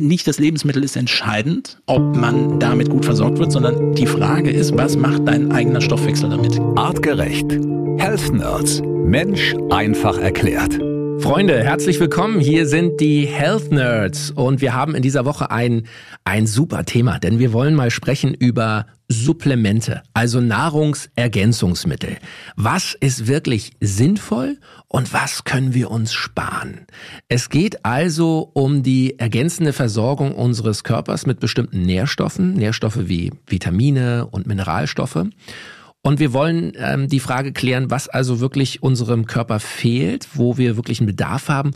nicht das Lebensmittel ist entscheidend, ob man damit gut versorgt wird, sondern die Frage ist, was macht dein eigener Stoffwechsel damit? Artgerecht. Health Nerds. Mensch einfach erklärt. Freunde, herzlich willkommen. Hier sind die Health Nerds und wir haben in dieser Woche ein, ein super Thema, denn wir wollen mal sprechen über Supplemente, also Nahrungsergänzungsmittel. Was ist wirklich sinnvoll und was können wir uns sparen? Es geht also um die ergänzende Versorgung unseres Körpers mit bestimmten Nährstoffen, Nährstoffe wie Vitamine und Mineralstoffe. Und wir wollen ähm, die Frage klären, was also wirklich unserem Körper fehlt, wo wir wirklich einen Bedarf haben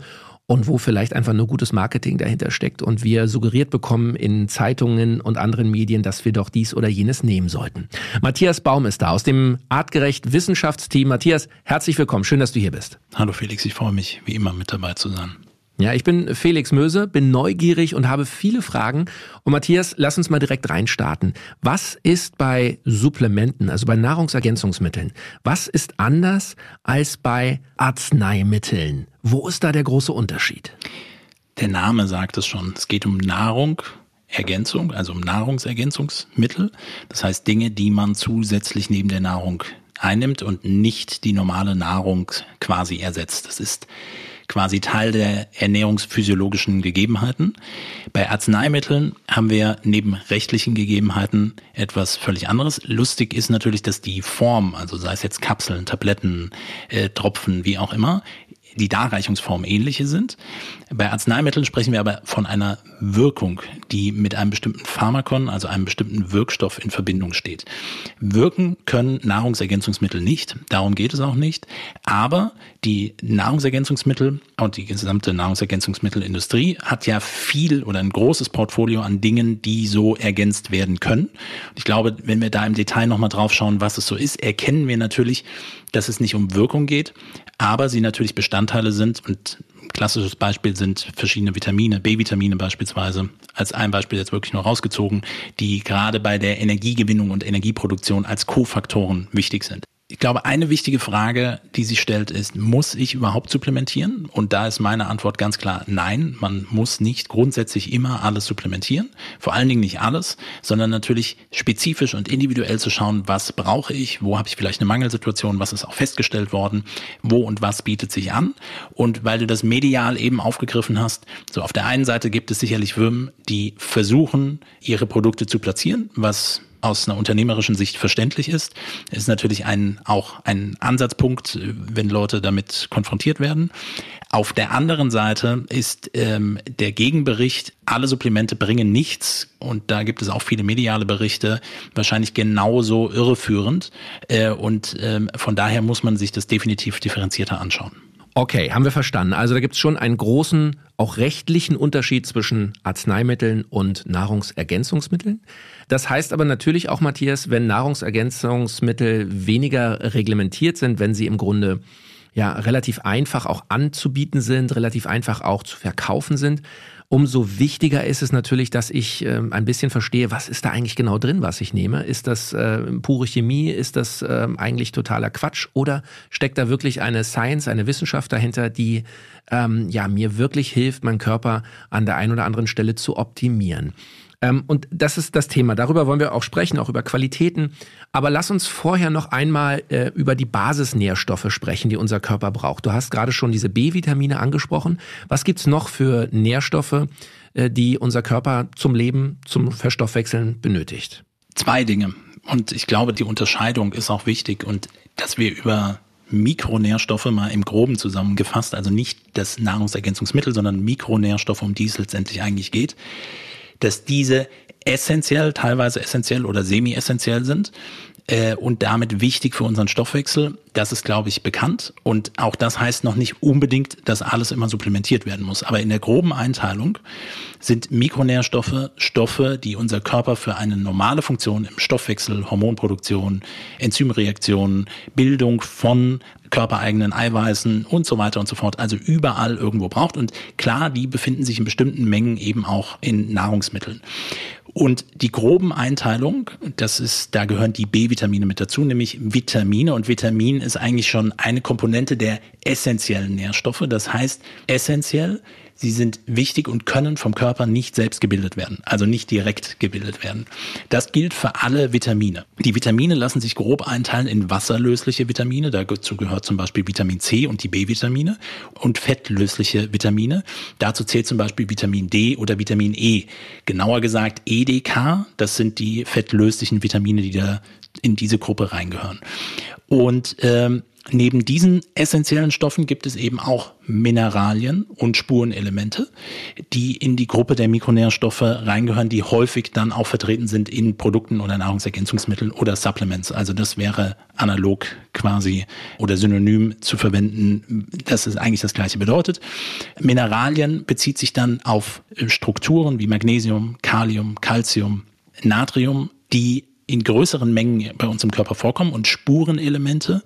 und wo vielleicht einfach nur gutes Marketing dahinter steckt und wir suggeriert bekommen in Zeitungen und anderen Medien, dass wir doch dies oder jenes nehmen sollten. Matthias Baum ist da aus dem Artgerecht Wissenschaftsteam. Matthias, herzlich willkommen. Schön, dass du hier bist. Hallo Felix, ich freue mich, wie immer mit dabei zu sein. Ja, ich bin Felix Möse, bin neugierig und habe viele Fragen. Und Matthias, lass uns mal direkt reinstarten. Was ist bei Supplementen, also bei Nahrungsergänzungsmitteln, was ist anders als bei Arzneimitteln? Wo ist da der große Unterschied? Der Name sagt es schon. Es geht um Nahrung, Ergänzung, also um Nahrungsergänzungsmittel. Das heißt Dinge, die man zusätzlich neben der Nahrung einnimmt und nicht die normale Nahrung quasi ersetzt. Das ist quasi Teil der ernährungsphysiologischen Gegebenheiten. Bei Arzneimitteln haben wir neben rechtlichen Gegebenheiten etwas völlig anderes. Lustig ist natürlich, dass die Form, also sei es jetzt Kapseln, Tabletten, äh, Tropfen, wie auch immer, die Darreichungsform ähnliche sind. Bei Arzneimitteln sprechen wir aber von einer Wirkung, die mit einem bestimmten Pharmakon, also einem bestimmten Wirkstoff in Verbindung steht. Wirken können Nahrungsergänzungsmittel nicht, darum geht es auch nicht, aber die Nahrungsergänzungsmittel und die gesamte Nahrungsergänzungsmittelindustrie hat ja viel oder ein großes Portfolio an Dingen, die so ergänzt werden können. Ich glaube, wenn wir da im Detail nochmal drauf schauen, was es so ist, erkennen wir natürlich, dass es nicht um Wirkung geht, aber sie natürlich Bestandteile sind und klassisches Beispiel sind verschiedene Vitamine, B-Vitamine beispielsweise, als ein Beispiel jetzt wirklich nur rausgezogen, die gerade bei der Energiegewinnung und Energieproduktion als Kofaktoren wichtig sind. Ich glaube, eine wichtige Frage, die sich stellt, ist, muss ich überhaupt supplementieren? Und da ist meine Antwort ganz klar, nein, man muss nicht grundsätzlich immer alles supplementieren. Vor allen Dingen nicht alles, sondern natürlich spezifisch und individuell zu schauen, was brauche ich, wo habe ich vielleicht eine Mangelsituation, was ist auch festgestellt worden, wo und was bietet sich an. Und weil du das medial eben aufgegriffen hast, so auf der einen Seite gibt es sicherlich Firmen, die versuchen, ihre Produkte zu platzieren, was aus einer unternehmerischen Sicht verständlich ist. Ist natürlich ein, auch ein Ansatzpunkt, wenn Leute damit konfrontiert werden. Auf der anderen Seite ist ähm, der Gegenbericht, alle Supplemente bringen nichts und da gibt es auch viele mediale Berichte, wahrscheinlich genauso irreführend äh, und ähm, von daher muss man sich das definitiv differenzierter anschauen. Okay, haben wir verstanden. Also da gibt es schon einen großen, auch rechtlichen Unterschied zwischen Arzneimitteln und Nahrungsergänzungsmitteln. Das heißt aber natürlich auch, Matthias, wenn Nahrungsergänzungsmittel weniger reglementiert sind, wenn sie im Grunde ja relativ einfach auch anzubieten sind, relativ einfach auch zu verkaufen sind, Umso wichtiger ist es natürlich, dass ich äh, ein bisschen verstehe, was ist da eigentlich genau drin, was ich nehme. Ist das äh, pure Chemie? Ist das äh, eigentlich totaler Quatsch? Oder steckt da wirklich eine Science, eine Wissenschaft dahinter, die ähm, ja mir wirklich hilft, meinen Körper an der einen oder anderen Stelle zu optimieren? Ähm, und das ist das Thema. Darüber wollen wir auch sprechen, auch über Qualitäten. Aber lass uns vorher noch einmal äh, über die Basisnährstoffe sprechen, die unser Körper braucht. Du hast gerade schon diese B-Vitamine angesprochen. Was gibt's noch für Nährstoffe, äh, die unser Körper zum Leben, zum Verstoffwechseln benötigt? Zwei Dinge. Und ich glaube, die Unterscheidung ist auch wichtig und dass wir über Mikronährstoffe mal im Groben zusammengefasst, also nicht das Nahrungsergänzungsmittel, sondern Mikronährstoffe, um die es letztendlich eigentlich geht dass diese essentiell, teilweise essentiell oder semi-essentiell sind äh, und damit wichtig für unseren Stoffwechsel. Das ist, glaube ich, bekannt. Und auch das heißt noch nicht unbedingt, dass alles immer supplementiert werden muss. Aber in der groben Einteilung sind Mikronährstoffe Stoffe, die unser Körper für eine normale Funktion im Stoffwechsel, Hormonproduktion, Enzymreaktionen, Bildung von körpereigenen Eiweißen und so weiter und so fort, also überall irgendwo braucht. Und klar, die befinden sich in bestimmten Mengen eben auch in Nahrungsmitteln. Und die groben Einteilung, das ist, da gehören die B-Vitamine mit dazu, nämlich Vitamine. Und Vitamin ist eigentlich schon eine Komponente der essentiellen Nährstoffe. Das heißt, essentiell sie sind wichtig und können vom Körper nicht selbst gebildet werden, also nicht direkt gebildet werden. Das gilt für alle Vitamine. Die Vitamine lassen sich grob einteilen in wasserlösliche Vitamine, dazu gehört zum Beispiel Vitamin C und die B-Vitamine und fettlösliche Vitamine. Dazu zählt zum Beispiel Vitamin D oder Vitamin E. Genauer gesagt EDK, das sind die fettlöslichen Vitamine, die da in diese Gruppe reingehören. Und ähm, Neben diesen essentiellen Stoffen gibt es eben auch Mineralien und Spurenelemente, die in die Gruppe der Mikronährstoffe reingehören, die häufig dann auch vertreten sind in Produkten oder Nahrungsergänzungsmitteln oder Supplements. Also das wäre analog quasi oder synonym zu verwenden, dass es eigentlich das gleiche bedeutet. Mineralien bezieht sich dann auf Strukturen wie Magnesium, Kalium, Calcium, Natrium, die in größeren Mengen bei uns im Körper vorkommen und Spurenelemente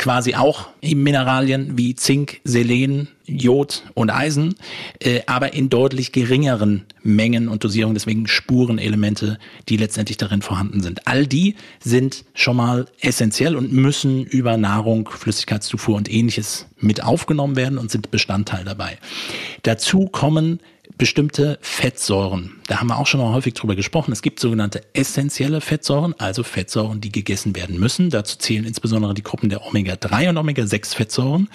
quasi auch Mineralien wie Zink, Selen, Jod und Eisen, äh, aber in deutlich geringeren Mengen und Dosierungen, deswegen Spurenelemente, die letztendlich darin vorhanden sind. All die sind schon mal essentiell und müssen über Nahrung, Flüssigkeitszufuhr und ähnliches mit aufgenommen werden und sind Bestandteil dabei. Dazu kommen bestimmte Fettsäuren. Da haben wir auch schon mal häufig drüber gesprochen. Es gibt sogenannte essentielle Fettsäuren, also Fettsäuren, die gegessen werden müssen. Dazu zählen insbesondere die Gruppen der Omega-3 und Omega-6-Fettsäuren.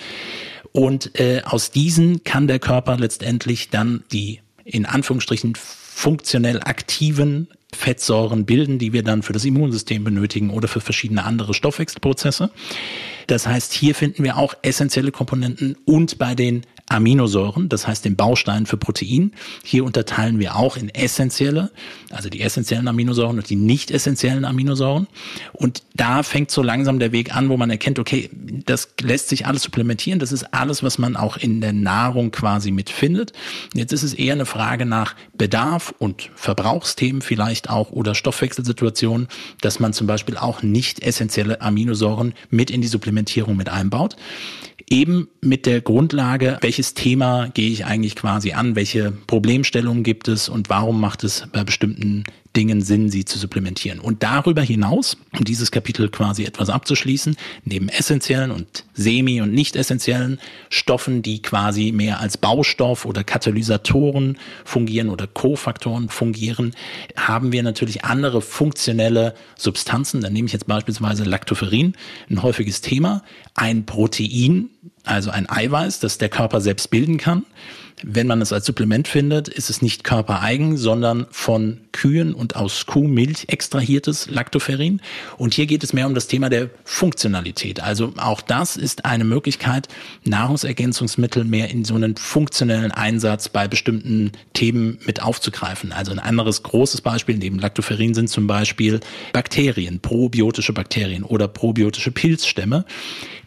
Und äh, aus diesen kann der Körper letztendlich dann die in Anführungsstrichen funktionell aktiven Fettsäuren bilden, die wir dann für das Immunsystem benötigen oder für verschiedene andere Stoffwechselprozesse. Das heißt, hier finden wir auch essentielle Komponenten und bei den Aminosäuren, das heißt den Baustein für Protein. Hier unterteilen wir auch in essentielle, also die essentiellen Aminosäuren und die nicht essentiellen Aminosäuren. Und da fängt so langsam der Weg an, wo man erkennt, okay, das lässt sich alles supplementieren. Das ist alles, was man auch in der Nahrung quasi mitfindet. Jetzt ist es eher eine Frage nach Bedarf und Verbrauchsthemen vielleicht auch oder Stoffwechselsituationen, dass man zum Beispiel auch nicht essentielle Aminosäuren mit in die Supplementierung mit einbaut eben mit der Grundlage, welches Thema gehe ich eigentlich quasi an, welche Problemstellungen gibt es und warum macht es bei bestimmten Dingen Sinn, sie zu supplementieren. Und darüber hinaus, um dieses Kapitel quasi etwas abzuschließen, neben essentiellen und semi- und nicht essentiellen Stoffen, die quasi mehr als Baustoff oder Katalysatoren fungieren oder Kofaktoren fungieren, haben wir natürlich andere funktionelle Substanzen. Da nehme ich jetzt beispielsweise Lactoferrin, ein häufiges Thema, ein Protein, also ein Eiweiß, das der Körper selbst bilden kann wenn man es als Supplement findet, ist es nicht körpereigen, sondern von Kühen und aus Kuhmilch extrahiertes Lactoferrin. Und hier geht es mehr um das Thema der Funktionalität. Also auch das ist eine Möglichkeit, Nahrungsergänzungsmittel mehr in so einen funktionellen Einsatz bei bestimmten Themen mit aufzugreifen. Also ein anderes großes Beispiel neben Lactoferrin sind zum Beispiel Bakterien, probiotische Bakterien oder probiotische Pilzstämme,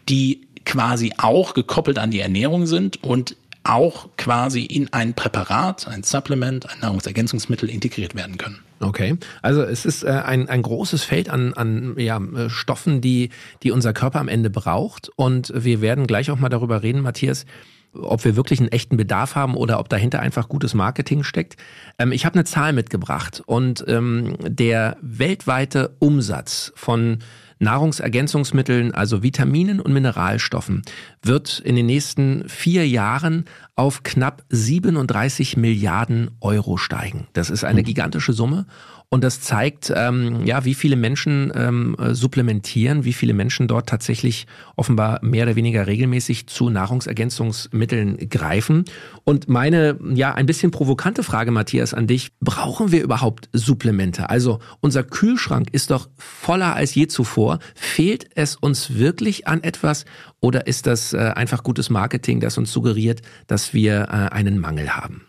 die quasi auch gekoppelt an die Ernährung sind und auch quasi in ein Präparat, ein Supplement, ein Nahrungsergänzungsmittel integriert werden können. Okay, also es ist äh, ein, ein großes Feld an, an ja, äh, Stoffen, die, die unser Körper am Ende braucht. Und wir werden gleich auch mal darüber reden, Matthias, ob wir wirklich einen echten Bedarf haben oder ob dahinter einfach gutes Marketing steckt. Ähm, ich habe eine Zahl mitgebracht und ähm, der weltweite Umsatz von Nahrungsergänzungsmitteln, also Vitaminen und Mineralstoffen, wird in den nächsten vier Jahren auf knapp 37 Milliarden Euro steigen. Das ist eine mhm. gigantische Summe und das zeigt, ähm, ja, wie viele Menschen ähm, supplementieren, wie viele Menschen dort tatsächlich offenbar mehr oder weniger regelmäßig zu Nahrungsergänzungsmitteln greifen. Und meine, ja, ein bisschen provokante Frage, Matthias, an dich. Brauchen wir überhaupt Supplemente? Also unser Kühlschrank ist doch voller als je zuvor. Fehlt es uns wirklich an etwas oder ist das äh, einfach gutes Marketing, das uns suggeriert, dass wir äh, einen Mangel haben?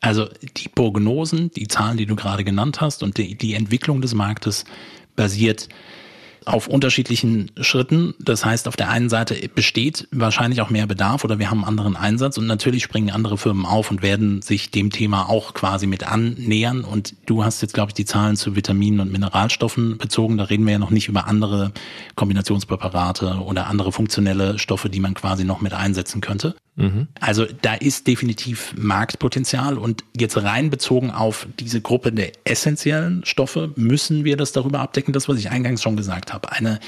Also die Prognosen, die Zahlen, die du gerade genannt hast und die, die Entwicklung des Marktes basiert auf unterschiedlichen Schritten. Das heißt, auf der einen Seite besteht wahrscheinlich auch mehr Bedarf oder wir haben einen anderen Einsatz und natürlich springen andere Firmen auf und werden sich dem Thema auch quasi mit annähern. Und du hast jetzt, glaube ich, die Zahlen zu Vitaminen und Mineralstoffen bezogen. Da reden wir ja noch nicht über andere Kombinationspräparate oder andere funktionelle Stoffe, die man quasi noch mit einsetzen könnte. Mhm. Also da ist definitiv Marktpotenzial und jetzt rein bezogen auf diese Gruppe der essentiellen Stoffe müssen wir das darüber abdecken, das was ich eingangs schon gesagt habe. Eine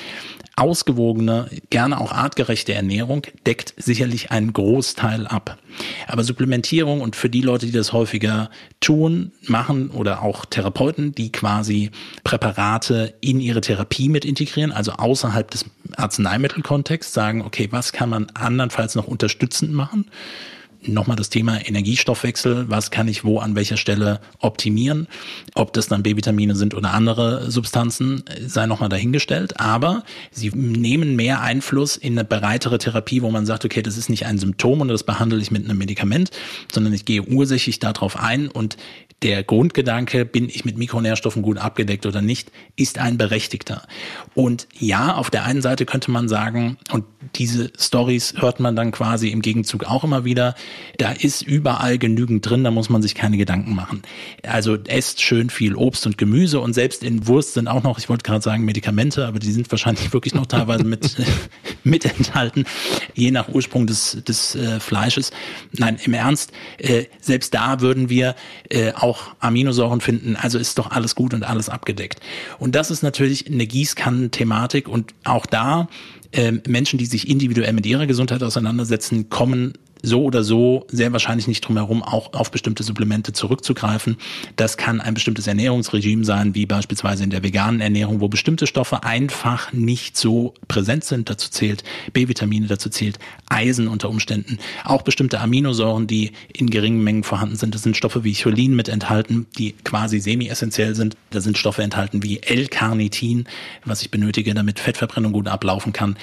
ausgewogene, gerne auch artgerechte Ernährung deckt sicherlich einen Großteil ab. Aber Supplementierung und für die Leute, die das häufiger tun, machen oder auch Therapeuten, die quasi Präparate in ihre Therapie mit integrieren, also außerhalb des Arzneimittelkontexts sagen, okay, was kann man andernfalls noch unterstützend machen? Nochmal das Thema Energiestoffwechsel. Was kann ich wo an welcher Stelle optimieren? Ob das dann B-Vitamine sind oder andere Substanzen, sei nochmal dahingestellt. Aber sie nehmen mehr Einfluss in eine breitere Therapie, wo man sagt, okay, das ist nicht ein Symptom und das behandle ich mit einem Medikament, sondern ich gehe ursächlich darauf ein und der Grundgedanke, bin ich mit Mikronährstoffen gut abgedeckt oder nicht, ist ein berechtigter. Und ja, auf der einen Seite könnte man sagen, und diese Stories hört man dann quasi im Gegenzug auch immer wieder, da ist überall genügend drin, da muss man sich keine Gedanken machen. Also esst schön viel Obst und Gemüse und selbst in Wurst sind auch noch, ich wollte gerade sagen Medikamente, aber die sind wahrscheinlich wirklich noch teilweise mit, mit enthalten, je nach Ursprung des, des äh, Fleisches. Nein, im Ernst, äh, selbst da würden wir äh, auch Aminosäuren finden, also ist doch alles gut und alles abgedeckt. Und das ist natürlich eine Gießkannen-Thematik und auch da äh, Menschen, die sich individuell mit ihrer Gesundheit auseinandersetzen, kommen so oder so sehr wahrscheinlich nicht drum herum, auch auf bestimmte Supplemente zurückzugreifen. Das kann ein bestimmtes Ernährungsregime sein, wie beispielsweise in der veganen Ernährung, wo bestimmte Stoffe einfach nicht so präsent sind. Dazu zählt B-Vitamine, dazu zählt Eisen unter Umständen. Auch bestimmte Aminosäuren, die in geringen Mengen vorhanden sind. Das sind Stoffe wie Cholin mit enthalten, die quasi semi-essentiell sind. Da sind Stoffe enthalten wie L-Carnitin, was ich benötige, damit Fettverbrennung gut ablaufen kann.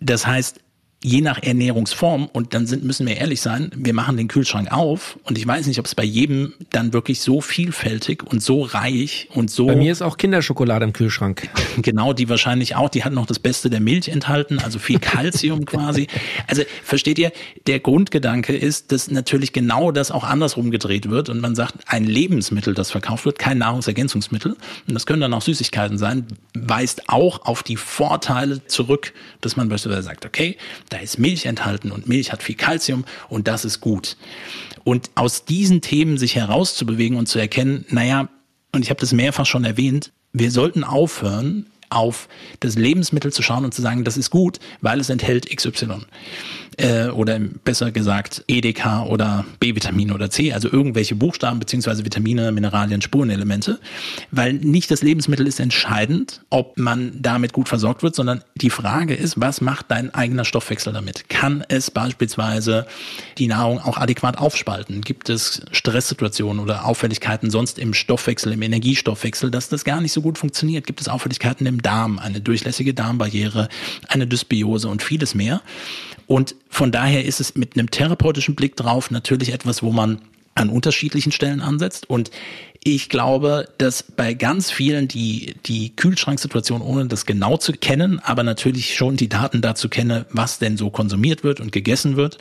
Das heißt, je nach Ernährungsform, und dann sind, müssen wir ehrlich sein, wir machen den Kühlschrank auf und ich weiß nicht, ob es bei jedem dann wirklich so vielfältig und so reich und so. Bei mir ist auch Kinderschokolade im Kühlschrank. Genau, die wahrscheinlich auch, die hat noch das Beste der Milch enthalten, also viel Kalzium quasi. Also versteht ihr, der Grundgedanke ist, dass natürlich genau das auch andersrum gedreht wird und man sagt, ein Lebensmittel, das verkauft wird, kein Nahrungsergänzungsmittel, und das können dann auch Süßigkeiten sein, weist auch auf die Vorteile zurück, dass man beispielsweise sagt, okay, da ist Milch enthalten und Milch hat viel Kalzium und das ist gut. Und aus diesen Themen sich herauszubewegen und zu erkennen, naja, und ich habe das mehrfach schon erwähnt, wir sollten aufhören, auf das Lebensmittel zu schauen und zu sagen, das ist gut, weil es enthält XY äh, oder besser gesagt EDK oder B-Vitamin oder C, also irgendwelche Buchstaben beziehungsweise Vitamine, Mineralien, Spurenelemente, weil nicht das Lebensmittel ist entscheidend, ob man damit gut versorgt wird, sondern die Frage ist, was macht dein eigener Stoffwechsel damit? Kann es beispielsweise die Nahrung auch adäquat aufspalten? Gibt es Stresssituationen oder Auffälligkeiten sonst im Stoffwechsel, im Energiestoffwechsel, dass das gar nicht so gut funktioniert? Gibt es Auffälligkeiten im Darm, eine durchlässige Darmbarriere, eine Dysbiose und vieles mehr? Und von daher ist es mit einem therapeutischen Blick drauf natürlich etwas, wo man an unterschiedlichen Stellen ansetzt. Und ich glaube, dass bei ganz vielen, die die Kühlschranksituation, ohne das genau zu kennen, aber natürlich schon die Daten dazu kenne, was denn so konsumiert wird und gegessen wird,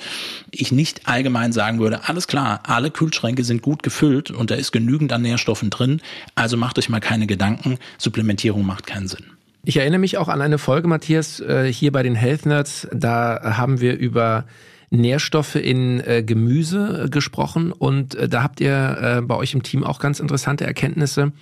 ich nicht allgemein sagen würde, alles klar, alle Kühlschränke sind gut gefüllt und da ist genügend an Nährstoffen drin, also macht euch mal keine Gedanken, Supplementierung macht keinen Sinn. Ich erinnere mich auch an eine Folge, Matthias, äh, hier bei den Health Nerds. Da haben wir über Nährstoffe in äh, Gemüse gesprochen und äh, da habt ihr bei euch im Team auch ganz interessante Erkenntnisse,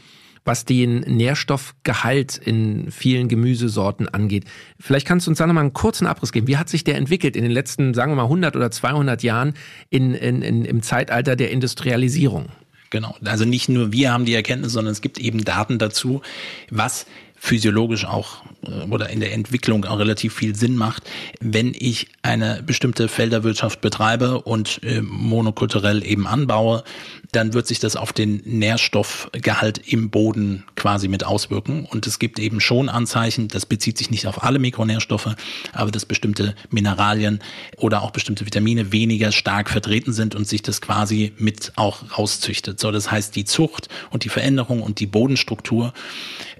was den Nährstoffgehalt in vielen Gemüsesorten angeht. Vielleicht kannst du uns da nochmal einen kurzen Abriss geben. Wie hat sich der entwickelt in den letzten, sagen wir mal, 100 oder 200 Jahren in, in, in, im Zeitalter der Industrialisierung? Genau. Also nicht nur wir haben die Erkenntnis, sondern es gibt eben Daten dazu, was physiologisch auch oder in der Entwicklung auch relativ viel Sinn macht, wenn ich eine bestimmte Felderwirtschaft betreibe und äh, monokulturell eben anbaue, dann wird sich das auf den Nährstoffgehalt im Boden quasi mit auswirken. Und es gibt eben schon Anzeichen, das bezieht sich nicht auf alle Mikronährstoffe, aber dass bestimmte Mineralien oder auch bestimmte Vitamine weniger stark vertreten sind und sich das quasi mit auch rauszüchtet. So, das heißt, die Zucht und die Veränderung und die Bodenstruktur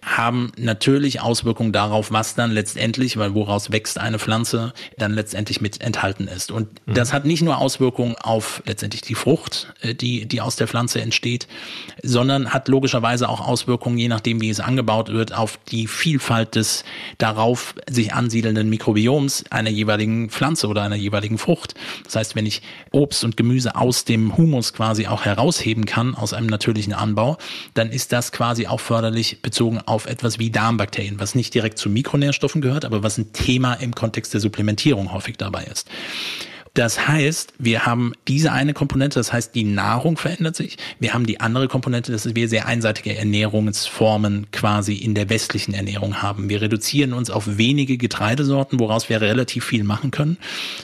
haben natürlich Auswirkungen darauf, was dann letztendlich, weil woraus wächst eine Pflanze, dann letztendlich mit enthalten ist. Und mhm. das hat nicht nur Auswirkungen auf letztendlich die Frucht, äh, die, die aus der Pflanze entsteht, sondern hat logischerweise auch Auswirkungen, je nachdem, wie es angebaut wird, auf die Vielfalt des darauf sich ansiedelnden Mikrobioms einer jeweiligen Pflanze oder einer jeweiligen Frucht. Das heißt, wenn ich Obst und Gemüse aus dem Humus quasi auch herausheben kann, aus einem natürlichen Anbau, dann ist das quasi auch förderlich bezogen auf etwas wie Darmbakterien, was nicht direkt zu Mikronährstoffen gehört, aber was ein Thema im Kontext der Supplementierung häufig dabei ist. Das heißt, wir haben diese eine Komponente, das heißt, die Nahrung verändert sich. Wir haben die andere Komponente, dass wir sehr einseitige Ernährungsformen quasi in der westlichen Ernährung haben. Wir reduzieren uns auf wenige Getreidesorten, woraus wir relativ viel machen können.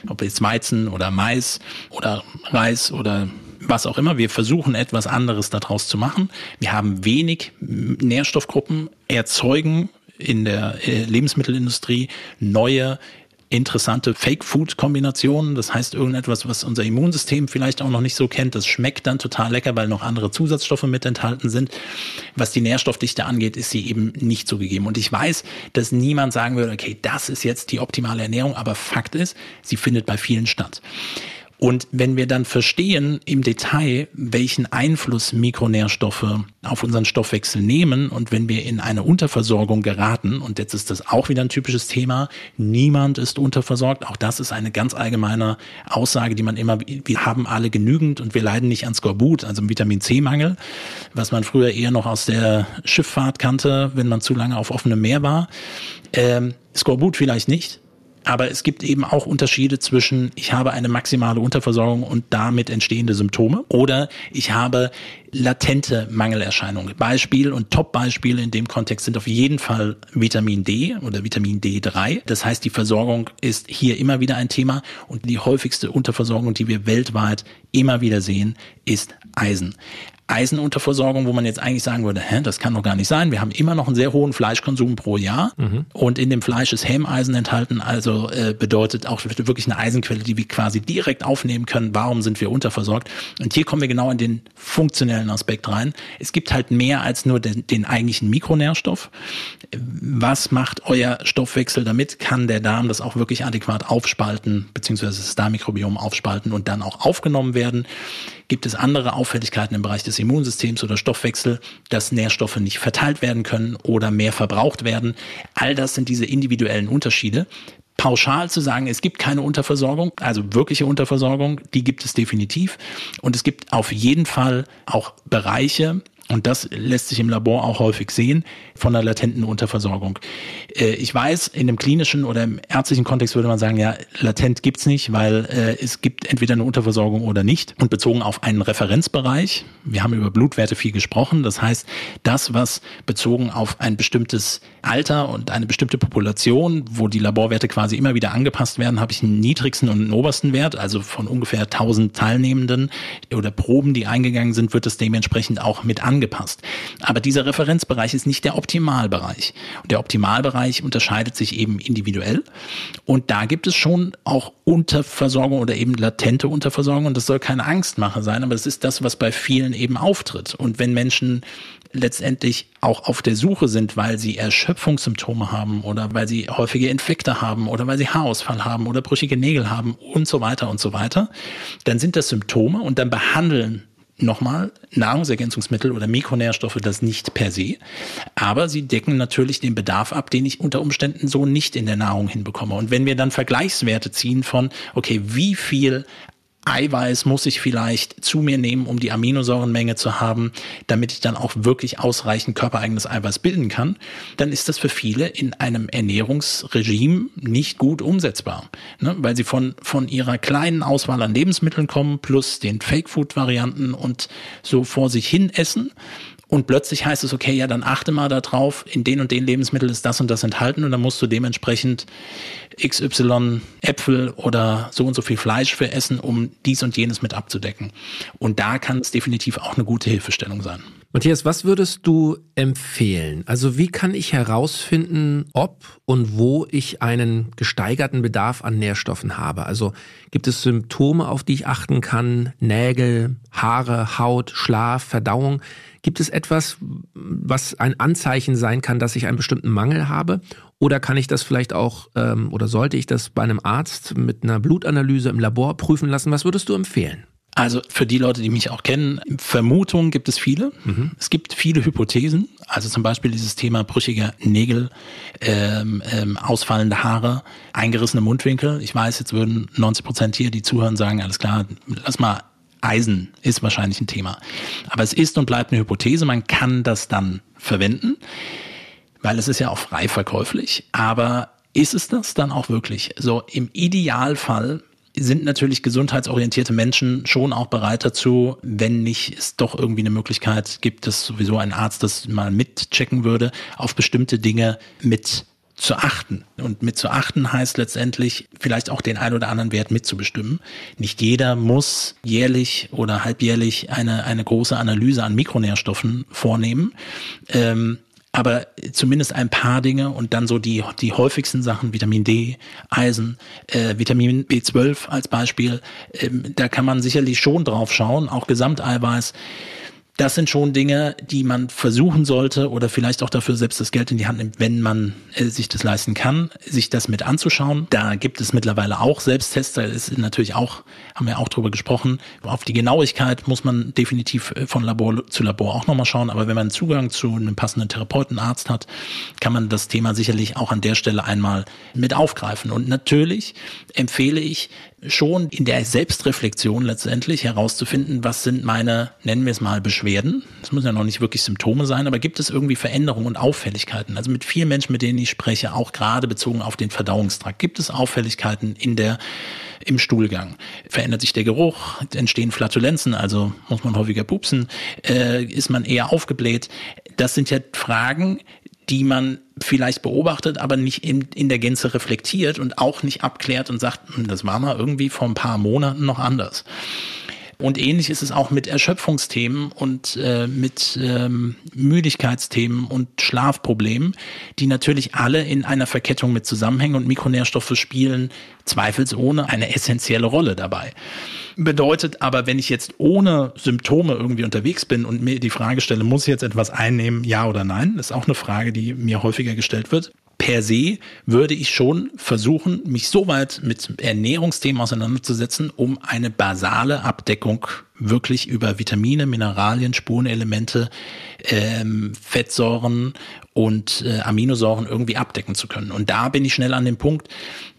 Ob jetzt Weizen oder Mais oder Reis oder was auch immer. Wir versuchen etwas anderes daraus zu machen. Wir haben wenig Nährstoffgruppen, erzeugen in der äh, Lebensmittelindustrie neue interessante Fake-Food-Kombinationen. Das heißt irgendetwas, was unser Immunsystem vielleicht auch noch nicht so kennt. Das schmeckt dann total lecker, weil noch andere Zusatzstoffe mit enthalten sind. Was die Nährstoffdichte angeht, ist sie eben nicht so gegeben. Und ich weiß, dass niemand sagen würde, okay, das ist jetzt die optimale Ernährung, aber Fakt ist, sie findet bei vielen statt. Und wenn wir dann verstehen im Detail, welchen Einfluss Mikronährstoffe auf unseren Stoffwechsel nehmen und wenn wir in eine Unterversorgung geraten, und jetzt ist das auch wieder ein typisches Thema, niemand ist unterversorgt, auch das ist eine ganz allgemeine Aussage, die man immer, wir haben alle genügend und wir leiden nicht an Skorbut, also Vitamin C-Mangel, was man früher eher noch aus der Schifffahrt kannte, wenn man zu lange auf offenem Meer war. Ähm, Skorbut vielleicht nicht, aber es gibt eben auch Unterschiede zwischen, ich habe eine maximale Unterversorgung und damit entstehende Symptome oder ich habe latente Mangelerscheinungen. Beispiel und Top-Beispiel in dem Kontext sind auf jeden Fall Vitamin D oder Vitamin D3. Das heißt, die Versorgung ist hier immer wieder ein Thema und die häufigste Unterversorgung, die wir weltweit immer wieder sehen, ist Eisen. Eisenunterversorgung, wo man jetzt eigentlich sagen würde, hä, das kann doch gar nicht sein. Wir haben immer noch einen sehr hohen Fleischkonsum pro Jahr mhm. und in dem Fleisch ist Hämeisen enthalten, also äh, bedeutet auch wirklich eine Eisenquelle, die wir quasi direkt aufnehmen können. Warum sind wir unterversorgt? Und hier kommen wir genau in den funktionellen Aspekt rein. Es gibt halt mehr als nur den, den eigentlichen Mikronährstoff. Was macht euer Stoffwechsel damit? Kann der Darm das auch wirklich adäquat aufspalten, beziehungsweise das Darmmikrobiom aufspalten und dann auch aufgenommen werden? Gibt es andere Auffälligkeiten im Bereich des Immunsystems oder Stoffwechsel, dass Nährstoffe nicht verteilt werden können oder mehr verbraucht werden? All das sind diese individuellen Unterschiede. Pauschal zu sagen, es gibt keine Unterversorgung, also wirkliche Unterversorgung, die gibt es definitiv. Und es gibt auf jeden Fall auch Bereiche, und das lässt sich im Labor auch häufig sehen von einer latenten Unterversorgung. Äh, ich weiß, in dem klinischen oder im ärztlichen Kontext würde man sagen, ja, latent gibt's nicht, weil äh, es gibt entweder eine Unterversorgung oder nicht. Und bezogen auf einen Referenzbereich, wir haben über Blutwerte viel gesprochen, das heißt, das, was bezogen auf ein bestimmtes Alter und eine bestimmte Population, wo die Laborwerte quasi immer wieder angepasst werden, habe ich einen niedrigsten und einen obersten Wert, also von ungefähr 1000 Teilnehmenden oder Proben, die eingegangen sind, wird es dementsprechend auch mit angepasst. Aber dieser Referenzbereich ist nicht der Optimalbereich. Und der Optimalbereich unterscheidet sich eben individuell. Und da gibt es schon auch Unterversorgung oder eben latente Unterversorgung. Und das soll keine Angstmache sein, aber es ist das, was bei vielen eben auftritt. Und wenn Menschen letztendlich auch auf der Suche sind, weil sie Erschöpfungssymptome haben oder weil sie häufige Infekte haben oder weil sie Haarausfall haben oder brüchige Nägel haben und so weiter und so weiter, dann sind das Symptome und dann behandeln nochmal, Nahrungsergänzungsmittel oder Mikronährstoffe das nicht per se, aber sie decken natürlich den Bedarf ab, den ich unter Umständen so nicht in der Nahrung hinbekomme. Und wenn wir dann Vergleichswerte ziehen von, okay, wie viel Eiweiß muss ich vielleicht zu mir nehmen, um die Aminosäurenmenge zu haben, damit ich dann auch wirklich ausreichend körpereigenes Eiweiß bilden kann, dann ist das für viele in einem Ernährungsregime nicht gut umsetzbar, ne? weil sie von, von ihrer kleinen Auswahl an Lebensmitteln kommen, plus den Fake-Food-Varianten und so vor sich hin essen und plötzlich heißt es, okay, ja, dann achte mal darauf, in den und den Lebensmitteln ist das und das enthalten und dann musst du dementsprechend XY Äpfel oder so und so viel Fleisch für essen, um dies und jenes mit abzudecken. Und da kann es definitiv auch eine gute Hilfestellung sein. Matthias, was würdest du empfehlen? Also wie kann ich herausfinden, ob und wo ich einen gesteigerten Bedarf an Nährstoffen habe? Also gibt es Symptome, auf die ich achten kann? Nägel, Haare, Haut, Schlaf, Verdauung? Gibt es etwas, was ein Anzeichen sein kann, dass ich einen bestimmten Mangel habe? Oder kann ich das vielleicht auch, ähm, oder sollte ich das bei einem Arzt mit einer Blutanalyse im Labor prüfen lassen? Was würdest du empfehlen? Also für die Leute, die mich auch kennen, Vermutungen gibt es viele. Mhm. Es gibt viele Hypothesen. Also zum Beispiel dieses Thema brüchiger Nägel, ähm, ähm, ausfallende Haare, eingerissene Mundwinkel. Ich weiß, jetzt würden 90 Prozent hier, die zuhören, sagen, alles klar, lass mal Eisen ist wahrscheinlich ein Thema. Aber es ist und bleibt eine Hypothese. Man kann das dann verwenden. weil es ist ja auch frei verkäuflich. Aber ist es das dann auch wirklich? So im Idealfall sind natürlich gesundheitsorientierte Menschen schon auch bereit dazu, wenn nicht es doch irgendwie eine Möglichkeit gibt, dass sowieso ein Arzt das mal mitchecken würde, auf bestimmte Dinge mit zu achten. Und mit zu achten heißt letztendlich vielleicht auch den ein oder anderen Wert mitzubestimmen. Nicht jeder muss jährlich oder halbjährlich eine, eine große Analyse an Mikronährstoffen vornehmen. Ähm, aber zumindest ein paar Dinge und dann so die, die häufigsten Sachen, Vitamin D, Eisen, äh, Vitamin B12 als Beispiel, ähm, da kann man sicherlich schon drauf schauen, auch Gesamteiweiß das sind schon Dinge, die man versuchen sollte oder vielleicht auch dafür selbst das Geld in die Hand nimmt, wenn man äh, sich das leisten kann, sich das mit anzuschauen. Da gibt es mittlerweile auch Selbsttests, da ist natürlich auch, haben wir auch drüber gesprochen. Auf die Genauigkeit muss man definitiv äh, von Labor zu Labor auch nochmal schauen, aber wenn man Zugang zu einem passenden Therapeutenarzt hat, kann man das Thema sicherlich auch an der Stelle einmal mit aufgreifen. Und natürlich empfehle ich, schon in der Selbstreflexion letztendlich herauszufinden, was sind meine, nennen wir es mal, Beschwerden. Das müssen ja noch nicht wirklich Symptome sein, aber gibt es irgendwie Veränderungen und Auffälligkeiten? Also mit vielen Menschen, mit denen ich spreche, auch gerade bezogen auf den Verdauungstrakt, gibt es Auffälligkeiten in der im Stuhlgang. Verändert sich der Geruch, entstehen Flatulenzen, also muss man häufiger pupsen, äh, ist man eher aufgebläht. Das sind ja Fragen, die man vielleicht beobachtet, aber nicht in, in der Gänze reflektiert und auch nicht abklärt und sagt, hm, das war mal irgendwie vor ein paar Monaten noch anders. Und ähnlich ist es auch mit Erschöpfungsthemen und äh, mit ähm, Müdigkeitsthemen und Schlafproblemen, die natürlich alle in einer Verkettung mit zusammenhängen und Mikronährstoffe spielen zweifelsohne eine essentielle Rolle dabei. Bedeutet aber, wenn ich jetzt ohne Symptome irgendwie unterwegs bin und mir die Frage stelle, muss ich jetzt etwas einnehmen, ja oder nein, ist auch eine Frage, die mir häufiger gestellt wird per se würde ich schon versuchen, mich so weit mit Ernährungsthemen auseinanderzusetzen, um eine basale Abdeckung wirklich über Vitamine, Mineralien, Spurenelemente, ähm, Fettsäuren und äh, Aminosäuren irgendwie abdecken zu können. Und da bin ich schnell an dem Punkt,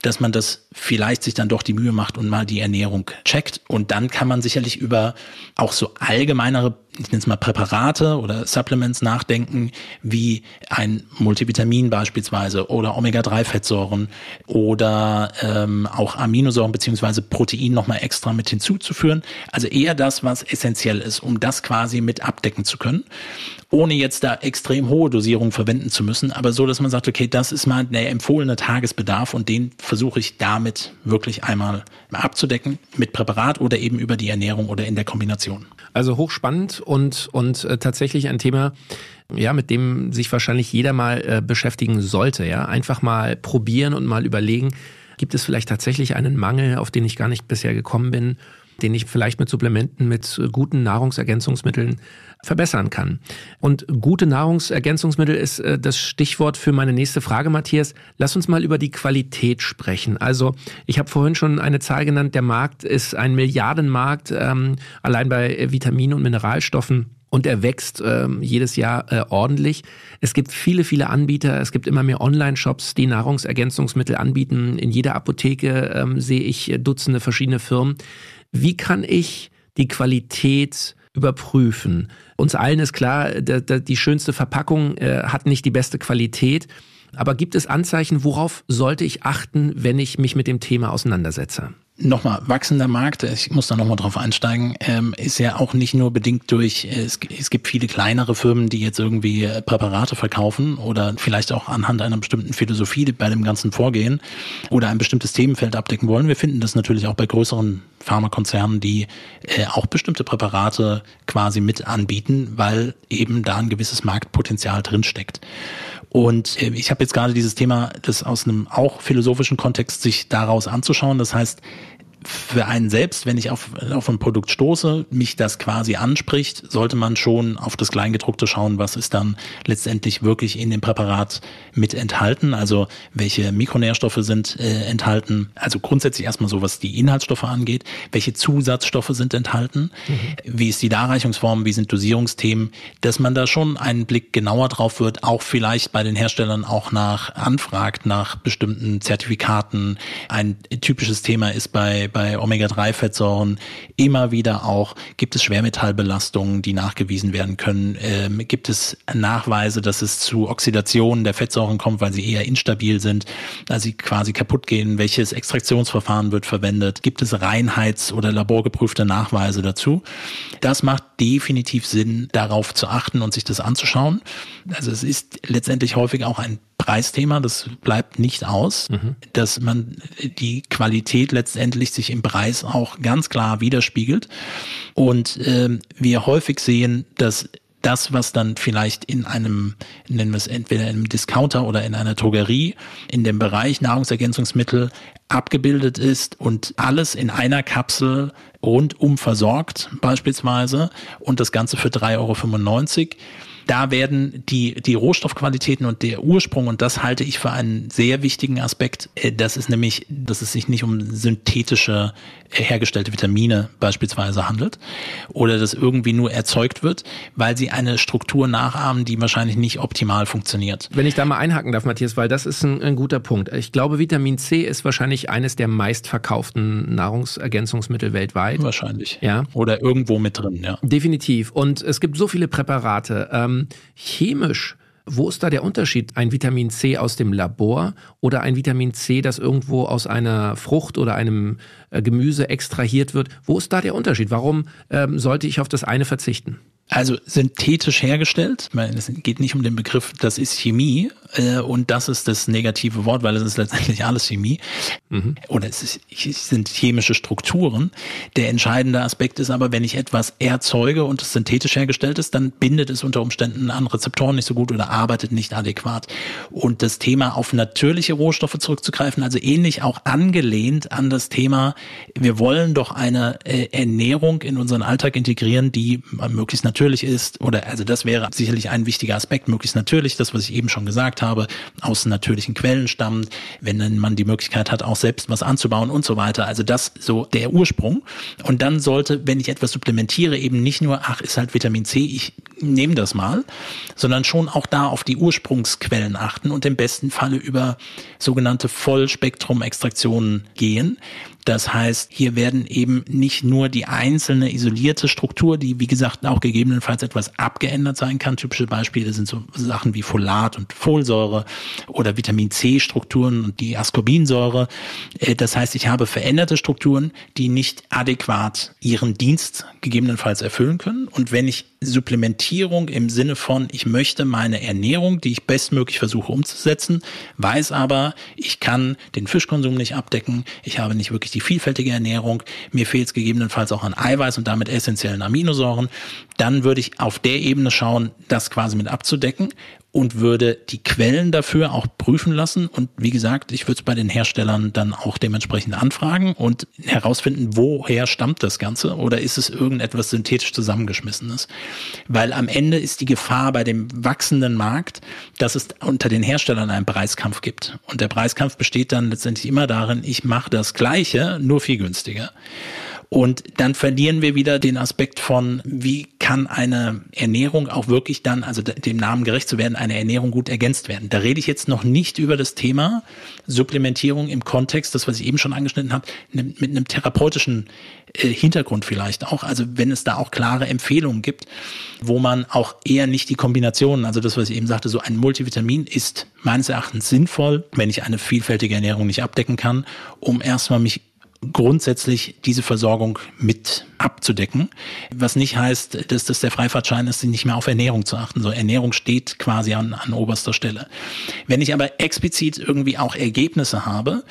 dass man das vielleicht sich dann doch die Mühe macht und mal die Ernährung checkt. Und dann kann man sicherlich über auch so allgemeinere, ich nenne es mal Präparate oder Supplements nachdenken, wie ein Multivitamin beispielsweise oder Omega-3-Fettsäuren oder ähm, auch Aminosäuren beziehungsweise Protein nochmal extra mit hinzuzuführen. Also eher das, was essentiell ist, um das quasi mit abdecken zu können ohne jetzt da extrem hohe Dosierungen verwenden zu müssen, aber so, dass man sagt, okay, das ist mal der empfohlene Tagesbedarf und den versuche ich damit wirklich einmal abzudecken mit Präparat oder eben über die Ernährung oder in der Kombination. Also hochspannend und, und äh, tatsächlich ein Thema, ja, mit dem sich wahrscheinlich jeder mal äh, beschäftigen sollte, ja. Einfach mal probieren und mal überlegen, gibt es vielleicht tatsächlich einen Mangel, auf den ich gar nicht bisher gekommen bin, den ich vielleicht mit Supplementen, mit guten Nahrungsergänzungsmitteln verbessern kann. Und gute Nahrungsergänzungsmittel ist äh, das Stichwort für meine nächste Frage, Matthias. Lass uns mal über die Qualität sprechen. Also ich habe vorhin schon eine Zahl genannt, der Markt ist ein Milliardenmarkt, ähm, allein bei Vitaminen und Mineralstoffen. Und er wächst ähm, jedes Jahr äh, ordentlich. Es gibt viele, viele Anbieter. Es gibt immer mehr Online-Shops, die Nahrungsergänzungsmittel anbieten. In jeder Apotheke ähm, sehe ich Dutzende verschiedene Firmen. Wie kann ich die Qualität überprüfen. Uns allen ist klar, die schönste Verpackung äh, hat nicht die beste Qualität. Aber gibt es Anzeichen, worauf sollte ich achten, wenn ich mich mit dem Thema auseinandersetze? Nochmal, wachsender Markt, ich muss da nochmal drauf einsteigen, ähm, ist ja auch nicht nur bedingt durch, es, gibt viele kleinere Firmen, die jetzt irgendwie äh, Präparate verkaufen oder vielleicht auch anhand einer bestimmten Philosophie bei dem ganzen Vorgehen oder ein bestimmtes Themenfeld abdecken wollen. Wir finden das natürlich auch bei größeren Pharmakonzernen, die äh, auch bestimmte Präparate quasi mit anbieten, weil eben da ein gewisses Marktpotenzial drinsteckt. Und äh, ich habe jetzt gerade dieses Thema, das aus einem auch philosophischen Kontext sich daraus anzuschauen. Das heißt, für einen selbst, wenn ich auf, auf ein Produkt stoße, mich das quasi anspricht, sollte man schon auf das Kleingedruckte schauen, was ist dann letztendlich wirklich in dem Präparat mit enthalten, also welche Mikronährstoffe sind äh, enthalten, also grundsätzlich erstmal so, was die Inhaltsstoffe angeht, welche Zusatzstoffe sind enthalten, mhm. wie ist die Darreichungsform, wie sind Dosierungsthemen, dass man da schon einen Blick genauer drauf wird, auch vielleicht bei den Herstellern auch nach anfragt, nach bestimmten Zertifikaten. Ein typisches Thema ist bei bei Omega-3-Fettsäuren immer wieder auch, gibt es Schwermetallbelastungen, die nachgewiesen werden können? Ähm, gibt es Nachweise, dass es zu Oxidationen der Fettsäuren kommt, weil sie eher instabil sind, also sie quasi kaputt gehen? Welches Extraktionsverfahren wird verwendet? Gibt es Reinheits- oder laborgeprüfte Nachweise dazu? Das macht definitiv Sinn, darauf zu achten und sich das anzuschauen. Also es ist letztendlich häufig auch ein Preisthema, das bleibt nicht aus, mhm. dass man die Qualität letztendlich sich im Preis auch ganz klar widerspiegelt. Und äh, wir häufig sehen, dass das, was dann vielleicht in einem, nennen wir es entweder in einem Discounter oder in einer Drogerie, in dem Bereich Nahrungsergänzungsmittel abgebildet ist und alles in einer Kapsel rundum versorgt beispielsweise und das Ganze für 3,95 Euro da werden die, die Rohstoffqualitäten und der Ursprung, und das halte ich für einen sehr wichtigen Aspekt, äh, das ist nämlich, dass es sich nicht um synthetische äh, hergestellte Vitamine beispielsweise handelt oder das irgendwie nur erzeugt wird, weil sie eine Struktur nachahmen, die wahrscheinlich nicht optimal funktioniert. Wenn ich da mal einhaken darf, Matthias, weil das ist ein, ein guter Punkt. Ich glaube, Vitamin C ist wahrscheinlich eines der meistverkauften Nahrungsergänzungsmittel weltweit. Wahrscheinlich. Ja. Oder irgendwo mit drin, ja. Definitiv. Und es gibt so viele Präparate. Ähm, ähm, chemisch, wo ist da der Unterschied? Ein Vitamin C aus dem Labor oder ein Vitamin C, das irgendwo aus einer Frucht oder einem Gemüse extrahiert wird? Wo ist da der Unterschied? Warum ähm, sollte ich auf das eine verzichten? Also synthetisch hergestellt, es geht nicht um den Begriff, das ist Chemie äh, und das ist das negative Wort, weil es ist letztendlich alles Chemie mhm. oder es, ist, es sind chemische Strukturen. Der entscheidende Aspekt ist aber, wenn ich etwas erzeuge und es synthetisch hergestellt ist, dann bindet es unter Umständen an Rezeptoren nicht so gut oder arbeitet nicht adäquat. Und das Thema auf natürliche Rohstoffe zurückzugreifen, also ähnlich auch angelehnt an das Thema, wir wollen doch eine äh, Ernährung in unseren Alltag integrieren, die möglichst natürlich ist, oder also das wäre sicherlich ein wichtiger Aspekt, möglichst natürlich, das, was ich eben schon gesagt habe, aus natürlichen Quellen stammt, wenn man die Möglichkeit hat, auch selbst was anzubauen und so weiter. Also das so der Ursprung. Und dann sollte, wenn ich etwas supplementiere, eben nicht nur, ach, ist halt Vitamin C, ich nehme das mal, sondern schon auch da auf die Ursprungsquellen achten und im besten Falle über sogenannte Vollspektrum-Extraktionen gehen. Das heißt, hier werden eben nicht nur die einzelne isolierte Struktur, die wie gesagt auch gegebenenfalls etwas abgeändert sein kann. Typische Beispiele sind so Sachen wie Folat und Folsäure oder Vitamin C Strukturen und die Ascorbinsäure. Äh, das heißt, ich habe veränderte Strukturen, die nicht adäquat ihren Dienst gegebenenfalls erfüllen können. Und wenn ich Supplementierung im Sinne von, ich möchte meine Ernährung, die ich bestmöglich versuche umzusetzen, weiß aber, ich kann den Fischkonsum nicht abdecken, ich habe nicht wirklich die vielfältige Ernährung, mir fehlt es gegebenenfalls auch an Eiweiß und damit essentiellen Aminosäuren, dann würde ich auf der Ebene schauen, das quasi mit abzudecken und würde die Quellen dafür auch prüfen lassen. Und wie gesagt, ich würde es bei den Herstellern dann auch dementsprechend anfragen und herausfinden, woher stammt das Ganze oder ist es irgendetwas synthetisch zusammengeschmissenes. Weil am Ende ist die Gefahr bei dem wachsenden Markt, dass es unter den Herstellern einen Preiskampf gibt. Und der Preiskampf besteht dann letztendlich immer darin, ich mache das Gleiche, nur viel günstiger. Und dann verlieren wir wieder den Aspekt von, wie kann eine Ernährung auch wirklich dann, also dem Namen gerecht zu werden, eine Ernährung gut ergänzt werden. Da rede ich jetzt noch nicht über das Thema Supplementierung im Kontext, das was ich eben schon angeschnitten habe, mit einem therapeutischen äh, Hintergrund vielleicht auch. Also wenn es da auch klare Empfehlungen gibt, wo man auch eher nicht die Kombinationen, also das, was ich eben sagte, so ein Multivitamin ist meines Erachtens sinnvoll, wenn ich eine vielfältige Ernährung nicht abdecken kann, um erstmal mich grundsätzlich diese Versorgung mit abzudecken. Was nicht heißt, dass das der Freifahrtschein ist, nicht mehr auf Ernährung zu achten. So Ernährung steht quasi an, an oberster Stelle. Wenn ich aber explizit irgendwie auch Ergebnisse habe,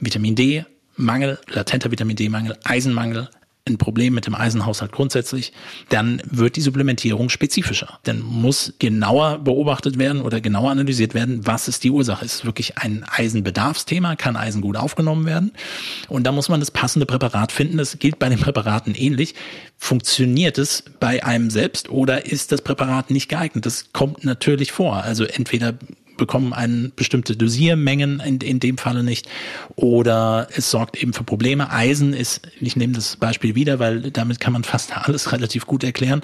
Vitamin D, Mangel, latenter Vitamin D-Mangel, Eisenmangel, ein Problem mit dem Eisenhaushalt grundsätzlich, dann wird die Supplementierung spezifischer. Dann muss genauer beobachtet werden oder genauer analysiert werden, was ist die Ursache. Ist es wirklich ein Eisenbedarfsthema? Kann Eisen gut aufgenommen werden? Und da muss man das passende Präparat finden. Das gilt bei den Präparaten ähnlich. Funktioniert es bei einem selbst oder ist das Präparat nicht geeignet? Das kommt natürlich vor. Also entweder bekommen eine bestimmte Dosiermengen in, in dem Falle nicht oder es sorgt eben für Probleme. Eisen ist, ich nehme das Beispiel wieder, weil damit kann man fast alles relativ gut erklären.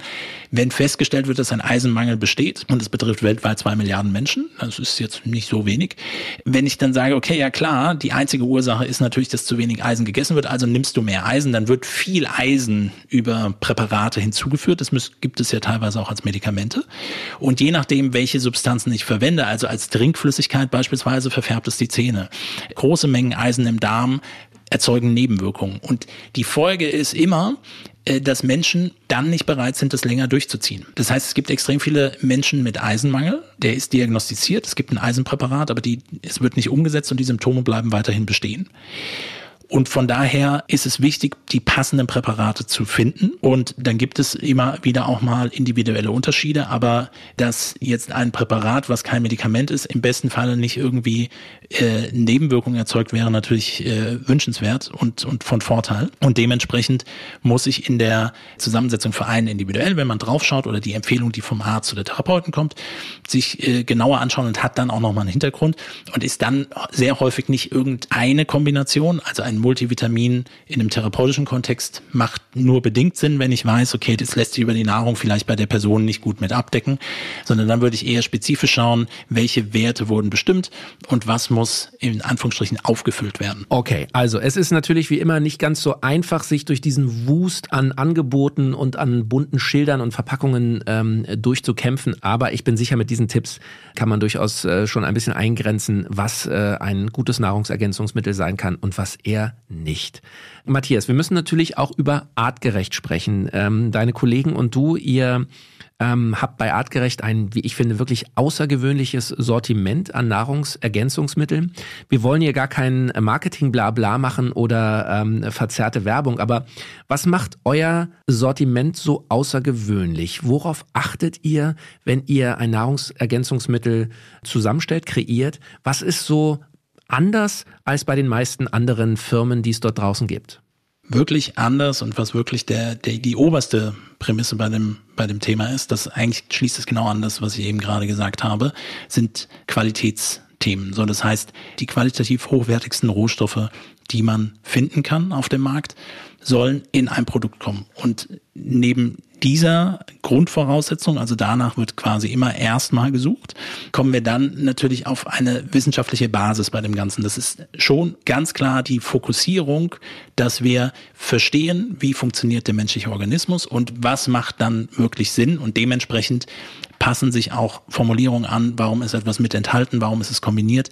Wenn festgestellt wird, dass ein Eisenmangel besteht und es betrifft weltweit zwei Milliarden Menschen, das ist jetzt nicht so wenig. Wenn ich dann sage, okay, ja klar, die einzige Ursache ist natürlich, dass zu wenig Eisen gegessen wird, also nimmst du mehr Eisen, dann wird viel Eisen über Präparate hinzugeführt. Das gibt es ja teilweise auch als Medikamente. Und je nachdem, welche Substanzen ich verwende, also als Trinkflüssigkeit beispielsweise, verfärbt es die Zähne. Große Mengen Eisen im Darm erzeugen Nebenwirkungen. Und die Folge ist immer, äh, dass Menschen dann nicht bereit sind, das länger durchzuziehen. Das heißt, es gibt extrem viele Menschen mit Eisenmangel, der ist diagnostiziert, es gibt ein Eisenpräparat, aber die, es wird nicht umgesetzt und die Symptome bleiben weiterhin bestehen. Und von daher ist es wichtig, die passenden Präparate zu finden. Und dann gibt es immer wieder auch mal individuelle Unterschiede. Aber dass jetzt ein Präparat, was kein Medikament ist, im besten Falle nicht irgendwie äh, Nebenwirkungen erzeugt, wäre natürlich äh, wünschenswert und, und von Vorteil. Und dementsprechend muss ich in der Zusammensetzung für einen individuell, wenn man draufschaut oder die Empfehlung, die vom Arzt oder Therapeuten kommt, sich äh, genauer anschauen und hat dann auch nochmal einen Hintergrund und ist dann sehr häufig nicht irgendeine Kombination, also ein Multivitamin in einem therapeutischen Kontext macht nur bedingt Sinn, wenn ich weiß, okay, das lässt sich über die Nahrung vielleicht bei der Person nicht gut mit abdecken, sondern dann würde ich eher spezifisch schauen, welche Werte wurden bestimmt und was muss in Anführungsstrichen aufgefüllt werden. Okay, also es ist natürlich wie immer nicht ganz so einfach, sich durch diesen Wust an Angeboten und an bunten Schildern und Verpackungen ähm, durchzukämpfen, aber ich bin sicher, mit diesen Tipps kann man durchaus äh, schon ein bisschen eingrenzen, was äh, ein gutes Nahrungsergänzungsmittel sein kann und was eher nicht. Matthias, wir müssen natürlich auch über artgerecht sprechen. Ähm, deine Kollegen und du, ihr ähm, habt bei Artgerecht ein, wie ich finde, wirklich außergewöhnliches Sortiment an Nahrungsergänzungsmitteln. Wir wollen hier gar kein Marketing-Blabla machen oder ähm, verzerrte Werbung, aber was macht euer Sortiment so außergewöhnlich? Worauf achtet ihr, wenn ihr ein Nahrungsergänzungsmittel zusammenstellt, kreiert? Was ist so anders als bei den meisten anderen Firmen, die es dort draußen gibt? Wirklich anders und was wirklich der, der, die oberste Prämisse bei dem, bei dem Thema ist, das eigentlich schließt es genau an das, was ich eben gerade gesagt habe, sind Qualitätsthemen. So, das heißt, die qualitativ hochwertigsten Rohstoffe, die man finden kann auf dem Markt, sollen in ein Produkt kommen. Und neben dieser Grundvoraussetzung, also danach wird quasi immer erstmal gesucht, kommen wir dann natürlich auf eine wissenschaftliche Basis bei dem Ganzen. Das ist schon ganz klar die Fokussierung, dass wir verstehen, wie funktioniert der menschliche Organismus und was macht dann wirklich Sinn und dementsprechend passen sich auch Formulierungen an, warum ist etwas mit enthalten, warum ist es kombiniert,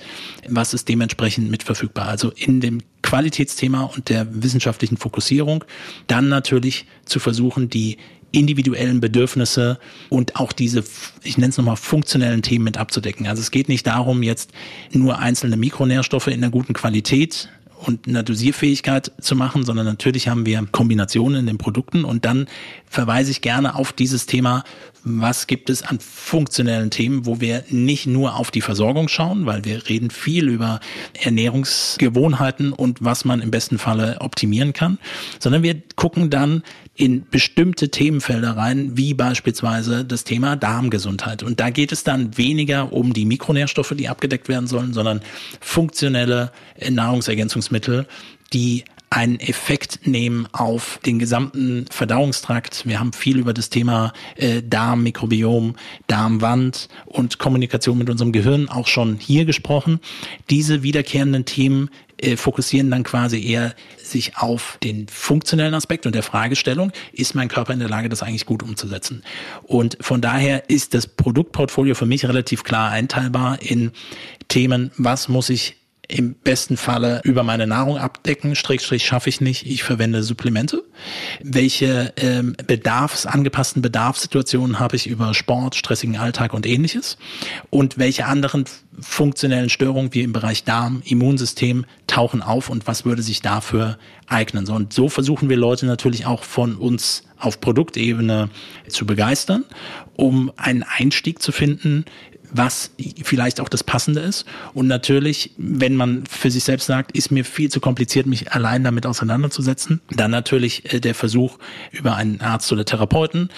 was ist dementsprechend mit verfügbar. Also in dem Qualitätsthema und der wissenschaftlichen Fokussierung dann natürlich zu versuchen, die individuellen Bedürfnisse und auch diese, ich nenne es nochmal, funktionellen Themen mit abzudecken. Also es geht nicht darum, jetzt nur einzelne Mikronährstoffe in einer guten Qualität und einer Dosierfähigkeit zu machen, sondern natürlich haben wir Kombinationen in den Produkten und dann verweise ich gerne auf dieses Thema, was gibt es an funktionellen Themen, wo wir nicht nur auf die Versorgung schauen, weil wir reden viel über Ernährungsgewohnheiten und was man im besten Falle optimieren kann, sondern wir gucken dann in bestimmte Themenfelder rein, wie beispielsweise das Thema Darmgesundheit. Und da geht es dann weniger um die Mikronährstoffe, die abgedeckt werden sollen, sondern funktionelle Nahrungsergänzungsmittel, die einen Effekt nehmen auf den gesamten Verdauungstrakt. Wir haben viel über das Thema äh, Darmmikrobiom, Darmwand und Kommunikation mit unserem Gehirn auch schon hier gesprochen. Diese wiederkehrenden Themen äh, fokussieren dann quasi eher sich auf den funktionellen Aspekt und der Fragestellung, ist mein Körper in der Lage, das eigentlich gut umzusetzen? Und von daher ist das Produktportfolio für mich relativ klar einteilbar in Themen, was muss ich im besten Falle über meine Nahrung abdecken, Strich, Strich schaffe ich nicht, ich verwende Supplemente. Welche ähm, bedarfsangepassten Bedarfssituationen habe ich über Sport, stressigen Alltag und ähnliches? Und welche anderen funktionellen Störungen wie im Bereich Darm, Immunsystem tauchen auf und was würde sich dafür eignen? Und so versuchen wir Leute natürlich auch von uns auf Produktebene zu begeistern, um einen Einstieg zu finden, was vielleicht auch das Passende ist. Und natürlich, wenn man für sich selbst sagt, ist mir viel zu kompliziert, mich allein damit auseinanderzusetzen, dann natürlich äh, der Versuch über einen Arzt oder Therapeuten,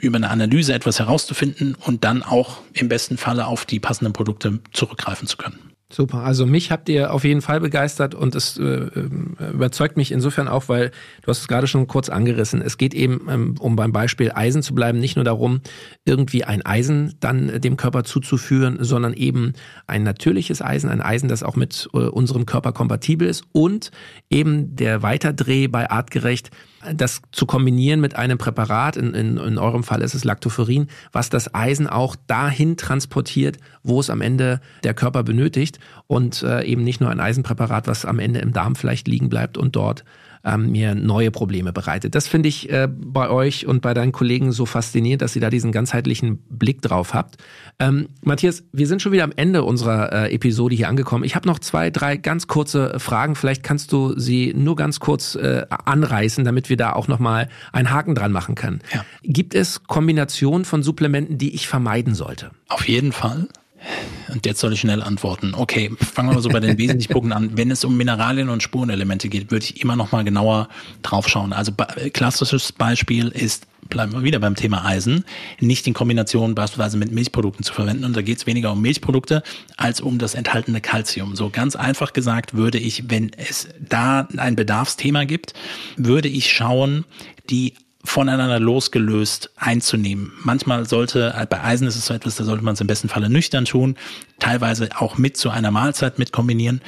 über eine Analyse etwas herauszufinden und dann auch im besten Falle auf die passenden Produkte zurückgreifen zu können. Super, also mich habt ihr auf jeden Fall begeistert und es äh, ähm, überzeugt mich insofern auch, weil du hast es gerade schon kurz angerissen. Es geht eben, ähm, um beim Beispiel Eisen zu bleiben, nicht nur darum, irgendwie ein Eisen dann dem Körper zuzuführen, sondern eben ein natürliches Eisen, ein Eisen, das auch mit äh, unserem Körper kompatibel ist und eben der Weiterdreh bei artgerecht das zu kombinieren mit einem Präparat, in, in, in eurem Fall ist es Lactoferrin, was das Eisen auch dahin transportiert, wo es am Ende der Körper benötigt und äh, eben nicht nur ein Eisenpräparat, was am Ende im Darm vielleicht liegen bleibt und dort ähm, mir neue Probleme bereitet. Das finde ich äh, bei euch und bei deinen Kollegen so faszinierend, dass ihr da diesen ganzheitlichen Blick drauf habt. Ähm, Matthias, wir sind schon wieder am Ende unserer äh, Episode hier angekommen. Ich habe noch zwei, drei ganz kurze Fragen. Vielleicht kannst du sie nur ganz kurz äh, anreißen, damit wir da auch nochmal einen Haken dran machen können. Ja. Gibt es Kombinationen von Supplementen, die ich vermeiden sollte? Auf jeden Fall. Und jetzt soll ich schnell antworten. Okay, fangen wir mal so bei den wesentlichen Punkten an. Wenn es um Mineralien und Spurenelemente geht, würde ich immer noch mal genauer drauf schauen. Also klassisches Beispiel ist, bleiben wir wieder beim Thema Eisen, nicht in Kombination beispielsweise mit Milchprodukten zu verwenden. Und da geht es weniger um Milchprodukte als um das enthaltene Calcium. So ganz einfach gesagt würde ich, wenn es da ein Bedarfsthema gibt, würde ich schauen, die voneinander losgelöst einzunehmen. Manchmal sollte, äh, bei Eisen ist es so etwas, da sollte man es im besten Falle nüchtern tun, teilweise auch mit zu einer Mahlzeit mit kombinieren.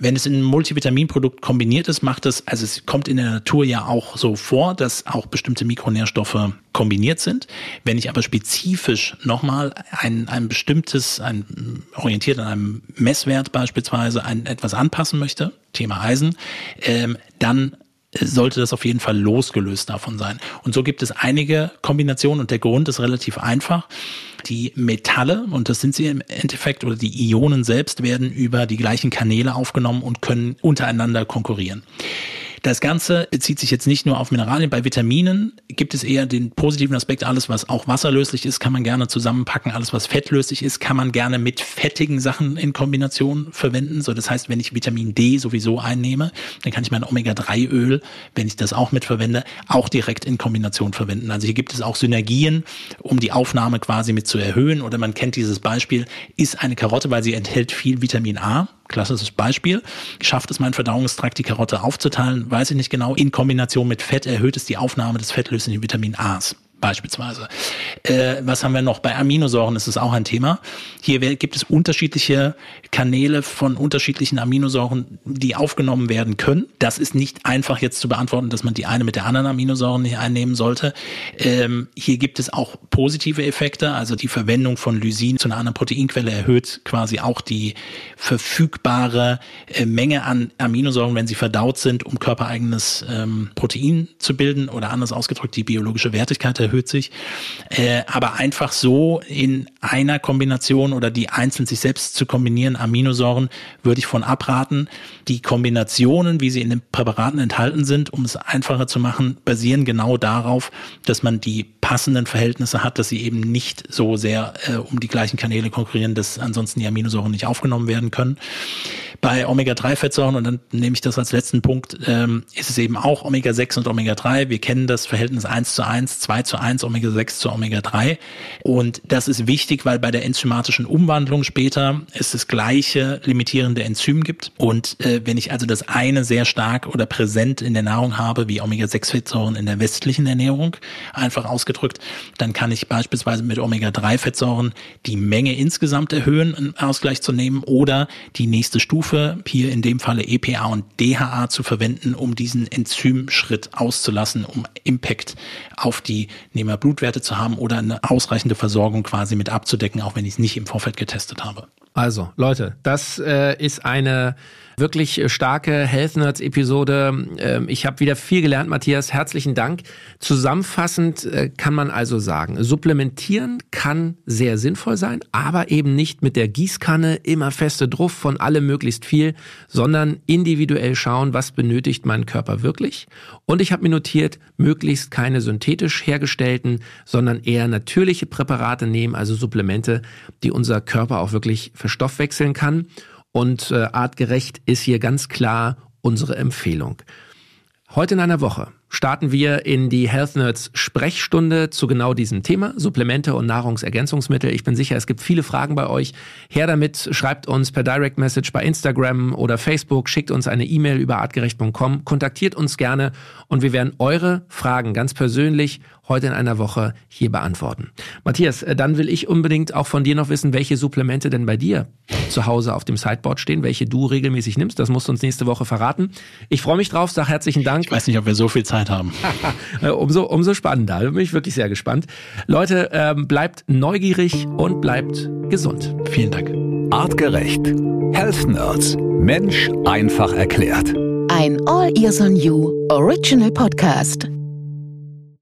Wenn es in einem Multivitaminprodukt kombiniert ist, macht es, also es kommt in der Natur ja auch so vor, dass auch bestimmte Mikronährstoffe kombiniert sind. Wenn ich aber spezifisch nochmal ein, ein bestimmtes, ein orientiert an einem Messwert beispielsweise, ein etwas anpassen möchte, Thema Eisen, ähm, dann sollte das auf jeden Fall losgelöst davon sein. Und so gibt es einige Kombinationen und der Grund ist relativ einfach. Die Metalle, und das sind sie im Endeffekt, oder die Ionen selbst werden über die gleichen Kanäle aufgenommen und können untereinander konkurrieren. Das Ganze bezieht sich jetzt nicht nur auf Mineralien. Bei Vitaminen gibt es eher den positiven Aspekt, alles was auch wasserlöslich ist, kann man gerne zusammenpacken. Alles was fettlöslich ist, kann man gerne mit fettigen Sachen in Kombination verwenden. So, das heißt, wenn ich Vitamin D sowieso einnehme, dann kann ich mein Omega-3-Öl, wenn ich das auch mitverwende, auch direkt in Kombination verwenden. Also hier gibt es auch Synergien, um die Aufnahme quasi mit zu erhöhen. Oder man kennt dieses Beispiel, ist eine Karotte, weil sie enthält viel Vitamin A klassisches Beispiel. Schafft es mein Verdauungstrakt, die Karotte aufzuteilen, weiß ich nicht genau. In Kombination mit Fett erhöht es die Aufnahme des fettlöslichen Vitamin A's beispielsweise. Äh, was haben wir noch? Bei Aminosäuren ist es auch ein Thema. Hier gibt es unterschiedliche Kanäle von unterschiedlichen Aminosäuren, die aufgenommen werden können. Das ist nicht einfach jetzt zu beantworten, dass man die eine mit der anderen Aminosäure nicht einnehmen sollte. Ähm, hier gibt es auch positive Effekte, also die Verwendung von Lysin zu einer anderen Proteinquelle erhöht quasi auch die verfügbare äh, Menge an Aminosäuren, wenn sie verdaut sind, um körpereigenes ähm, Protein zu bilden oder anders ausgedrückt die biologische Wertigkeit erhöht sich. Äh, aber einfach so in einer Kombination oder die einzeln sich selbst zu kombinieren, Aminosäuren, würde ich von abraten. Die Kombinationen, wie sie in den Präparaten enthalten sind, um es einfacher zu machen, basieren genau darauf, dass man die passenden Verhältnisse hat, dass sie eben nicht so sehr äh, um die gleichen Kanäle konkurrieren, dass ansonsten die Aminosäuren nicht aufgenommen werden können. Bei Omega-3-Fettsäuren, und dann nehme ich das als letzten Punkt, ähm, ist es eben auch Omega-6 und Omega-3. Wir kennen das Verhältnis 1 zu 1, 2 zu 1, Omega-6 zu Omega-3. Und das ist wichtig, weil bei der enzymatischen Umwandlung später es das gleiche limitierende Enzym gibt. Und äh, wenn ich also das eine sehr stark oder präsent in der Nahrung habe, wie Omega-6-Fettsäuren in der westlichen Ernährung, einfach ausgedrückt, dann kann ich beispielsweise mit Omega-3-Fettsäuren die Menge insgesamt erhöhen, einen Ausgleich zu nehmen, oder die nächste Stufe Stufe, hier in dem Falle EPA und DHA zu verwenden, um diesen Enzymschritt auszulassen, um Impact auf die Nehmerblutwerte zu haben oder eine ausreichende Versorgung quasi mit abzudecken, auch wenn ich es nicht im Vorfeld getestet habe. Also, Leute, das äh, ist eine wirklich starke Health Nerds Episode. Ähm, ich habe wieder viel gelernt, Matthias. Herzlichen Dank. Zusammenfassend äh, kann man also sagen, supplementieren kann sehr sinnvoll sein, aber eben nicht mit der Gießkanne immer feste Druff von allem möglichst viel, sondern individuell schauen, was benötigt mein Körper wirklich. Und ich habe mir notiert, möglichst keine synthetisch hergestellten, sondern eher natürliche Präparate nehmen, also Supplemente, die unser Körper auch wirklich verstoffwechseln kann. Und äh, artgerecht ist hier ganz klar unsere Empfehlung. Heute in einer Woche starten wir in die Health Nerds Sprechstunde zu genau diesem Thema, Supplemente und Nahrungsergänzungsmittel. Ich bin sicher, es gibt viele Fragen bei euch. Her damit, schreibt uns per Direct Message bei Instagram oder Facebook, schickt uns eine E-Mail über artgerecht.com, kontaktiert uns gerne und wir werden eure Fragen ganz persönlich heute in einer Woche hier beantworten. Matthias, dann will ich unbedingt auch von dir noch wissen, welche Supplemente denn bei dir zu Hause auf dem Sideboard stehen, welche du regelmäßig nimmst. Das musst du uns nächste Woche verraten. Ich freue mich drauf, sag herzlichen Dank. Ich weiß nicht, ob wir so viel Zeit haben. Äh, umso, umso spannender. Da bin ich wirklich sehr gespannt. Leute, ähm, bleibt neugierig und bleibt gesund. Vielen Dank. Artgerecht. Health Nerds. Mensch einfach erklärt. Ein All Ears on You Original Podcast.